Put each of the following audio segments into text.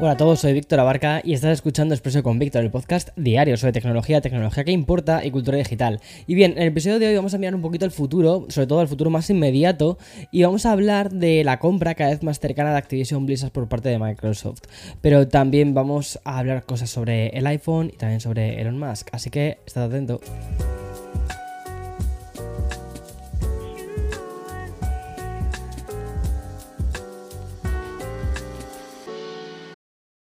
Hola a todos, soy Víctor Abarca y estás escuchando Expreso con Víctor, el podcast diario sobre tecnología, tecnología que importa y cultura digital. Y bien, en el episodio de hoy vamos a mirar un poquito el futuro, sobre todo el futuro más inmediato, y vamos a hablar de la compra cada vez más cercana de Activision Blizzard por parte de Microsoft. Pero también vamos a hablar cosas sobre el iPhone y también sobre Elon Musk, así que estad atento.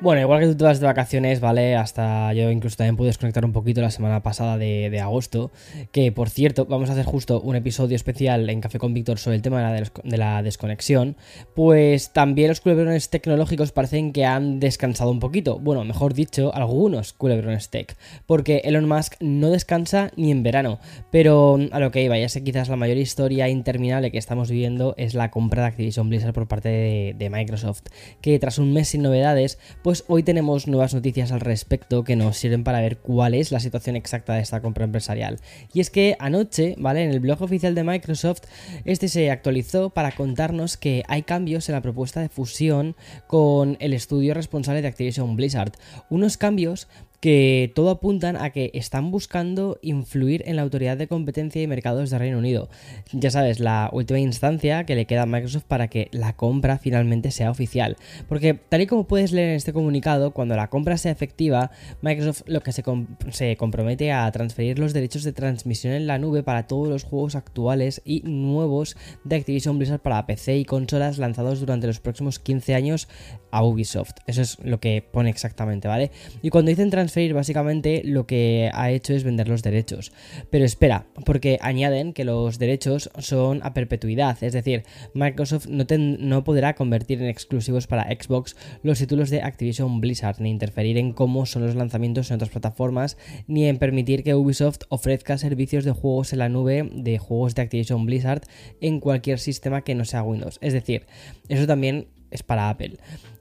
Bueno, igual que tú te vas de vacaciones, ¿vale? Hasta yo incluso también pude desconectar un poquito la semana pasada de, agosto. Que por cierto, vamos a hacer justo un episodio especial en Café con Víctor sobre el tema de la, des de la desconexión. Pues también los culebrones tecnológicos parecen que han descansado un poquito. Bueno, mejor dicho, algunos culebrones tech. Porque Elon Musk no descansa ni en verano. Pero a lo que iba, ya sé quizás la mayor historia interminable que estamos viviendo es la compra de Activision Blizzard por parte de Microsoft. Que tras un mes sin novedades, pues hoy tenemos nuevas noticias al respecto que nos sirven para ver cuál es la situación exacta de esta compra empresarial. Y es que anoche, ¿vale? En el blog oficial de Microsoft, este se actualizó para contarnos que hay cambios en la propuesta de fusión con el estudio responsable de Activision Blizzard. Unos cambios que todo apuntan a que están buscando influir en la autoridad de competencia y mercados de Reino Unido. Ya sabes, la última instancia que le queda a Microsoft para que la compra finalmente sea oficial. Porque tal y como puedes leer en este comunicado, cuando la compra sea efectiva, Microsoft lo que se, se compromete a transferir los derechos de transmisión en la nube para todos los juegos actuales y nuevos de Activision Blizzard para PC y consolas lanzados durante los próximos 15 años a Ubisoft. Eso es lo que pone exactamente, ¿vale? Y cuando dicen transferir básicamente lo que ha hecho es vender los derechos. Pero espera, porque añaden que los derechos son a perpetuidad, es decir, Microsoft no, no podrá convertir en exclusivos para Xbox los títulos de Activision Blizzard, ni interferir en cómo son los lanzamientos en otras plataformas, ni en permitir que Ubisoft ofrezca servicios de juegos en la nube de juegos de Activision Blizzard en cualquier sistema que no sea Windows. Es decir, eso también es para Apple.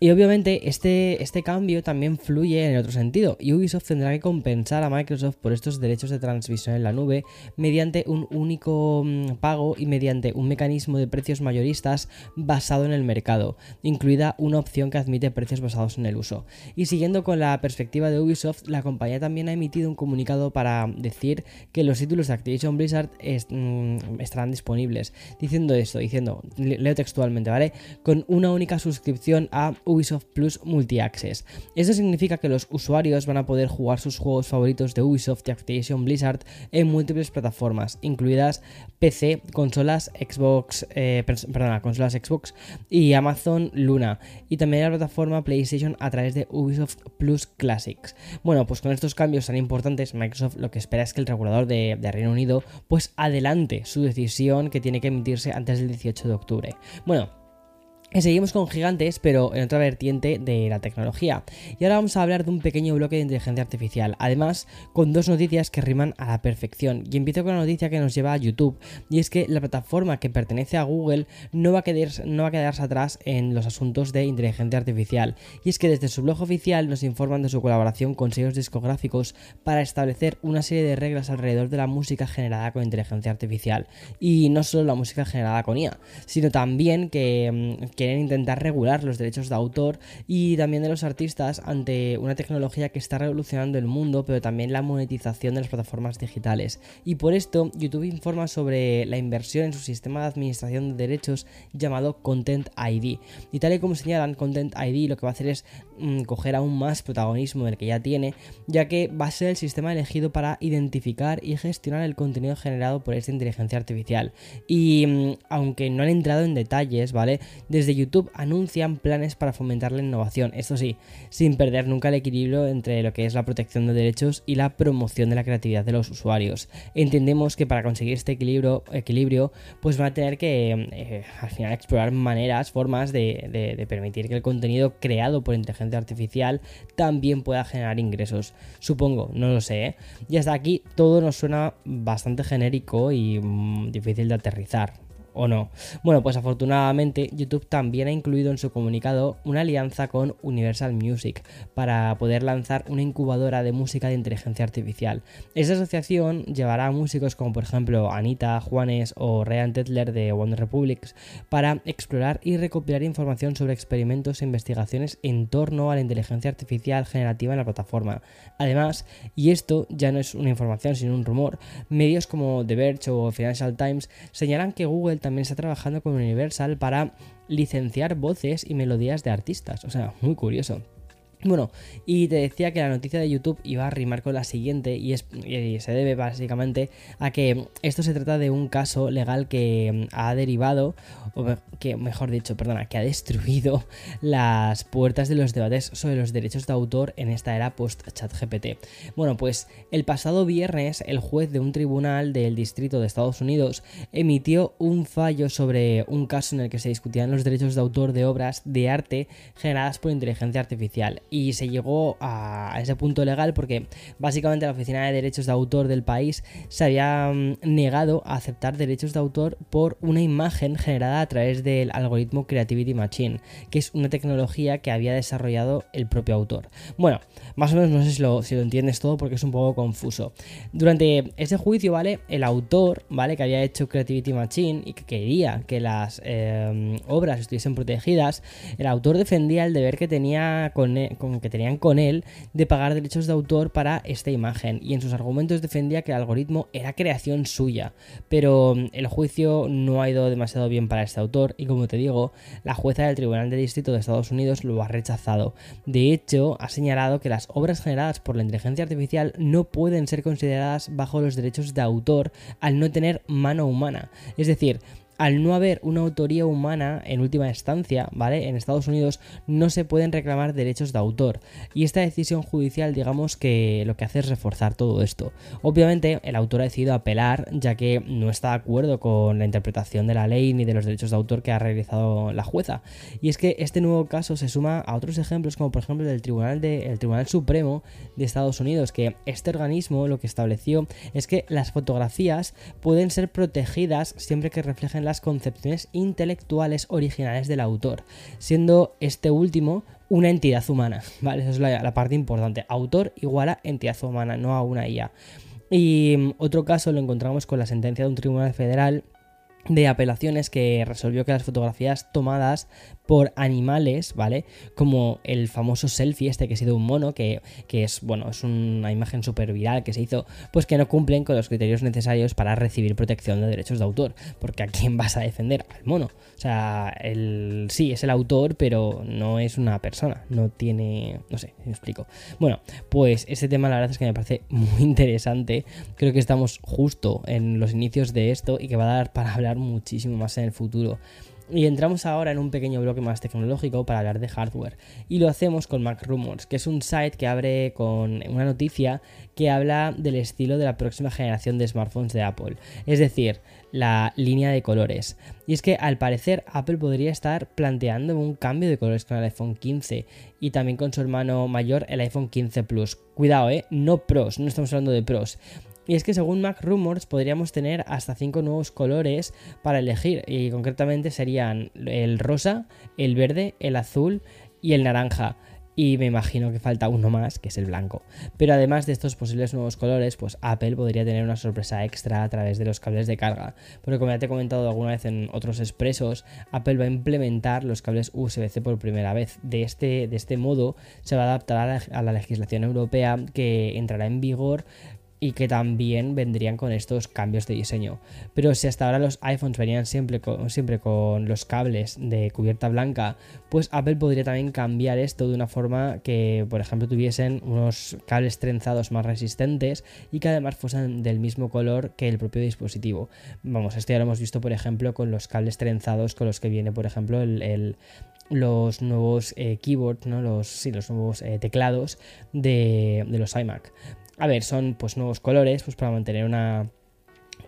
Y obviamente este, este cambio también fluye en el otro sentido. Y Ubisoft tendrá que compensar a Microsoft por estos derechos de transmisión en la nube mediante un único mm, pago y mediante un mecanismo de precios mayoristas basado en el mercado, incluida una opción que admite precios basados en el uso. Y siguiendo con la perspectiva de Ubisoft, la compañía también ha emitido un comunicado para decir que los títulos de Activision Blizzard mm, estarán disponibles. Diciendo esto, diciendo, leo textualmente, ¿vale? Con una única suscripción a Ubisoft Plus Multi-Access. Esto significa que los usuarios van a poder jugar sus juegos favoritos de Ubisoft y Activision Blizzard en múltiples plataformas, incluidas PC, consolas Xbox, eh, perdona, consolas Xbox y Amazon Luna, y también la plataforma PlayStation a través de Ubisoft Plus Classics. Bueno, pues con estos cambios tan importantes, Microsoft lo que espera es que el regulador de, de Reino Unido pues adelante su decisión que tiene que emitirse antes del 18 de octubre. Bueno, seguimos con gigantes, pero en otra vertiente de la tecnología. Y ahora vamos a hablar de un pequeño bloque de inteligencia artificial. Además, con dos noticias que riman a la perfección. Y empiezo con la noticia que nos lleva a YouTube. Y es que la plataforma que pertenece a Google no va a, quedarse, no va a quedarse atrás en los asuntos de inteligencia artificial. Y es que desde su blog oficial nos informan de su colaboración con sellos discográficos para establecer una serie de reglas alrededor de la música generada con inteligencia artificial. Y no solo la música generada con IA, sino también que, que quieren intentar regular los derechos de autor y también de los artistas ante una tecnología que está revolucionando el mundo, pero también la monetización de las plataformas digitales. Y por esto, YouTube informa sobre la inversión en su sistema de administración de derechos llamado Content ID. Y tal y como señalan, Content ID lo que va a hacer es mm, coger aún más protagonismo del que ya tiene, ya que va a ser el sistema elegido para identificar y gestionar el contenido generado por esta inteligencia artificial. Y mm, aunque no han entrado en detalles, ¿vale? Desde YouTube anuncian planes para fomentar la innovación, esto sí, sin perder nunca el equilibrio entre lo que es la protección de derechos y la promoción de la creatividad de los usuarios. Entendemos que para conseguir este equilibrio, pues van a tener que eh, al final explorar maneras, formas de, de permitir que el contenido creado por inteligencia artificial también pueda generar ingresos. Supongo, no lo sé. ¿eh? Y hasta aquí todo nos suena bastante genérico y mm, difícil de aterrizar o no. Bueno, pues afortunadamente YouTube también ha incluido en su comunicado una alianza con Universal Music para poder lanzar una incubadora de música de inteligencia artificial. Esta asociación llevará a músicos como por ejemplo Anita, Juanes o Ryan Tetler de One Republics para explorar y recopilar información sobre experimentos e investigaciones en torno a la inteligencia artificial generativa en la plataforma. Además, y esto ya no es una información sino un rumor, medios como The Verge o Financial Times señalan que Google también está trabajando con Universal para licenciar voces y melodías de artistas. O sea, muy curioso. Bueno, y te decía que la noticia de YouTube iba a rimar con la siguiente y, es, se debe básicamente a que esto se trata de un caso legal que ha derivado, o que mejor dicho, perdona, que ha destruido las puertas de los debates sobre los derechos de autor en esta era post-ChatGPT. Bueno, pues el pasado viernes el juez de un tribunal del distrito de Estados Unidos emitió un fallo sobre un caso en el que se discutían los derechos de autor de obras de arte generadas por inteligencia artificial y se llegó a ese punto legal porque básicamente la Oficina de Derechos de Autor del país se había mm, negado a aceptar derechos de autor por una imagen generada a través del algoritmo Creativity Machine, que es una tecnología que había desarrollado el propio autor. Bueno, más o menos no sé si lo, entiendes todo porque es un poco confuso. Durante ese juicio, ¿vale? El autor, ¿vale? Que había hecho Creativity Machine y que quería que las eh, obras estuviesen protegidas, el autor defendía el deber que tenía con, e, que tenían con él de pagar derechos de autor para esta imagen y en sus argumentos defendía que el algoritmo era creación suya, pero mm, el juicio no ha ido demasiado bien para este autor y como te digo, la jueza del Tribunal de Distrito de Estados Unidos lo ha rechazado. De hecho, ha señalado que las obras generadas por la inteligencia artificial no pueden ser consideradas bajo los derechos de autor al no tener mano humana. Es decir, al no haber una autoría humana en última instancia, ¿vale? En Estados Unidos no se pueden reclamar derechos de autor. Y esta decisión judicial, digamos que lo que hace es reforzar todo esto. Obviamente, el autor ha decidido apelar, ya que no está de acuerdo con la interpretación de la ley ni de los derechos de autor que ha realizado la jueza. Y es que este nuevo caso se suma a otros ejemplos, como por ejemplo el Tribunal, de, el Tribunal Supremo de Estados Unidos, que este organismo lo que estableció es que las fotografías pueden ser protegidas siempre que reflejen las concepciones intelectuales originales del autor, siendo este último una entidad humana, ¿vale? Esa es la, la parte importante. Autor igual a entidad humana, no a una IA. Y mm, otro caso lo encontramos con la sentencia de un tribunal federal de apelaciones que resolvió que las fotografías tomadas por animales, ¿vale? Como el famoso selfie este que ha sido un mono, que, es, bueno, es una imagen súper viral que se hizo, pues que no cumplen con los criterios necesarios para recibir protección de derechos de autor. Porque a quién vas a defender? Al mono. O sea, el, sí, es el autor, pero no es una persona. No tiene... No sé, me explico. Bueno, pues este tema la verdad es que me parece muy interesante. Creo que estamos justo en los inicios de esto y que va a dar para hablar muchísimo más en el futuro. Y entramos ahora en un pequeño bloque más tecnológico para hablar de hardware. Y lo hacemos con Mac Rumors, que es un site que abre con una noticia que habla del estilo de la próxima generación de smartphones de Apple. Es decir, la línea de colores. Y es que al parecer Apple podría estar planteando un cambio de colores con el iPhone 15 y también con su hermano mayor el iPhone 15 Plus. Cuidado, eh, no pros, no estamos hablando de pros. Y es que según Mac Rumors podríamos tener hasta 5 nuevos colores para elegir y concretamente serían el rosa, el verde, el azul y el naranja. Y me imagino que falta uno más, que es el blanco. Pero además de estos posibles nuevos colores, pues Apple podría tener una sorpresa extra a través de los cables de carga. Porque como ya te he comentado alguna vez en otros expresos, Apple va a implementar los cables USB-C por primera vez. De este, de este modo se va a adaptar a la legislación europea que entrará en vigor y que también vendrían con estos cambios de diseño. Pero si hasta ahora los iPhones venían siempre con, siempre con los cables de cubierta blanca, pues Apple podría también cambiar esto de una forma que, por ejemplo, tuviesen unos cables trenzados más resistentes y que además fuesen del mismo color que el propio dispositivo. Vamos, esto ya lo hemos visto, por ejemplo, con los cables trenzados con los que viene, por ejemplo, el, los nuevos eh, keyboards, ¿no? los, sí, los nuevos eh, teclados de, de, los iMac. A ver, son pues nuevos colores pues para mantener una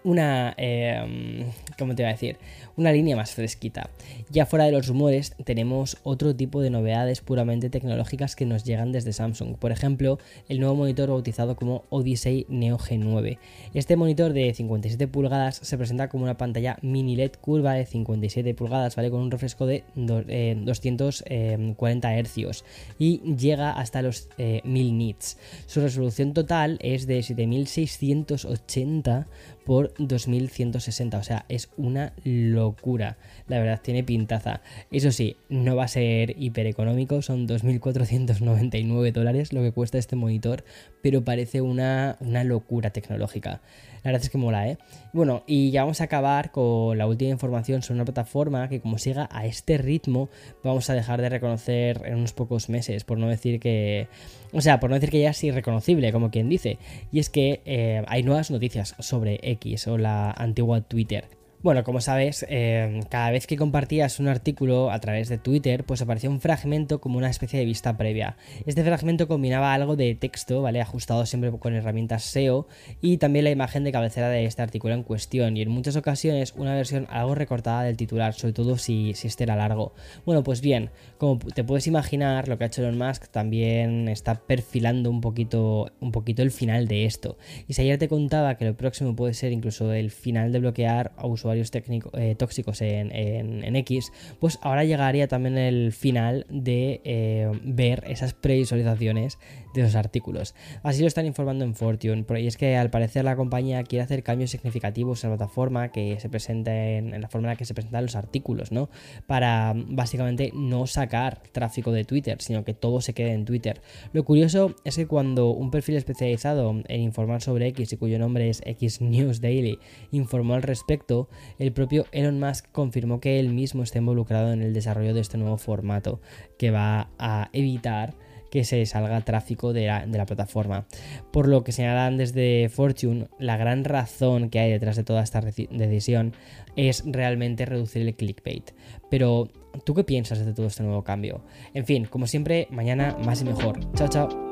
una, eh, ¿cómo te iba a decir? Una línea más fresquita. Ya fuera de los rumores, tenemos otro tipo de novedades puramente tecnológicas que nos llegan desde Samsung. Por ejemplo, el nuevo monitor bautizado como Odyssey Neo G9. Este monitor de 57 pulgadas se presenta como una pantalla mini LED curva de 57 pulgadas, ¿vale? Con un refresco de 240 Hz eh, y llega hasta los 1000 eh, nits. Su resolución total es de 7680 por 2160. O sea, es una locura. La verdad, tiene pintaza. Eso sí, no va a ser hiper económico. Son 2.499 dólares lo que cuesta este monitor. Pero parece una, una locura tecnológica. La verdad es que mola, ¿eh? Bueno, y ya vamos a acabar con la última información sobre una plataforma que como siga a este ritmo vamos a dejar de reconocer en unos pocos meses, por no decir que... O sea, por no decir que ya es irreconocible, como quien dice. Y es que eh, hay nuevas noticias sobre X o la antigua Twitter. Bueno, como sabes, eh, cada vez que compartías un artículo a través de Twitter, pues aparecía un fragmento como una especie de vista previa. Este fragmento combinaba algo de texto, ¿vale? Ajustado siempre con herramientas SEO y también la imagen de cabecera de este artículo en cuestión y en muchas ocasiones una versión algo recortada del titular, sobre todo si, si este era largo. Bueno, pues bien, como te puedes imaginar, lo que ha hecho Elon Musk también está perfilando un poquito, un poquito el final de esto. Y si ayer te contaba que lo próximo puede ser incluso el final de bloquear a usuarios eh, tóxicos en, X, pues ahora llegaría también el final de eh, ver esas previsualizaciones de los artículos. Así lo están informando en Fortune, y es que al parecer la compañía quiere hacer cambios significativos en la plataforma que se presenten, en la forma en la que se presentan los artículos, ¿no? Para básicamente no sacar tráfico de Twitter, sino que todo se quede en Twitter. Lo curioso es que cuando un perfil especializado en informar sobre X y cuyo nombre es X News Daily informó al respecto, el propio Elon Musk confirmó que él mismo está involucrado en el desarrollo de este nuevo formato que va a evitar que se salga tráfico de la, plataforma. Por lo que señalan desde Fortune, la gran razón que hay detrás de toda esta decisión es realmente reducir el clickbait. Pero, ¿tú qué piensas de todo este nuevo cambio? En fin, como siempre, mañana más y mejor. Chao, chao.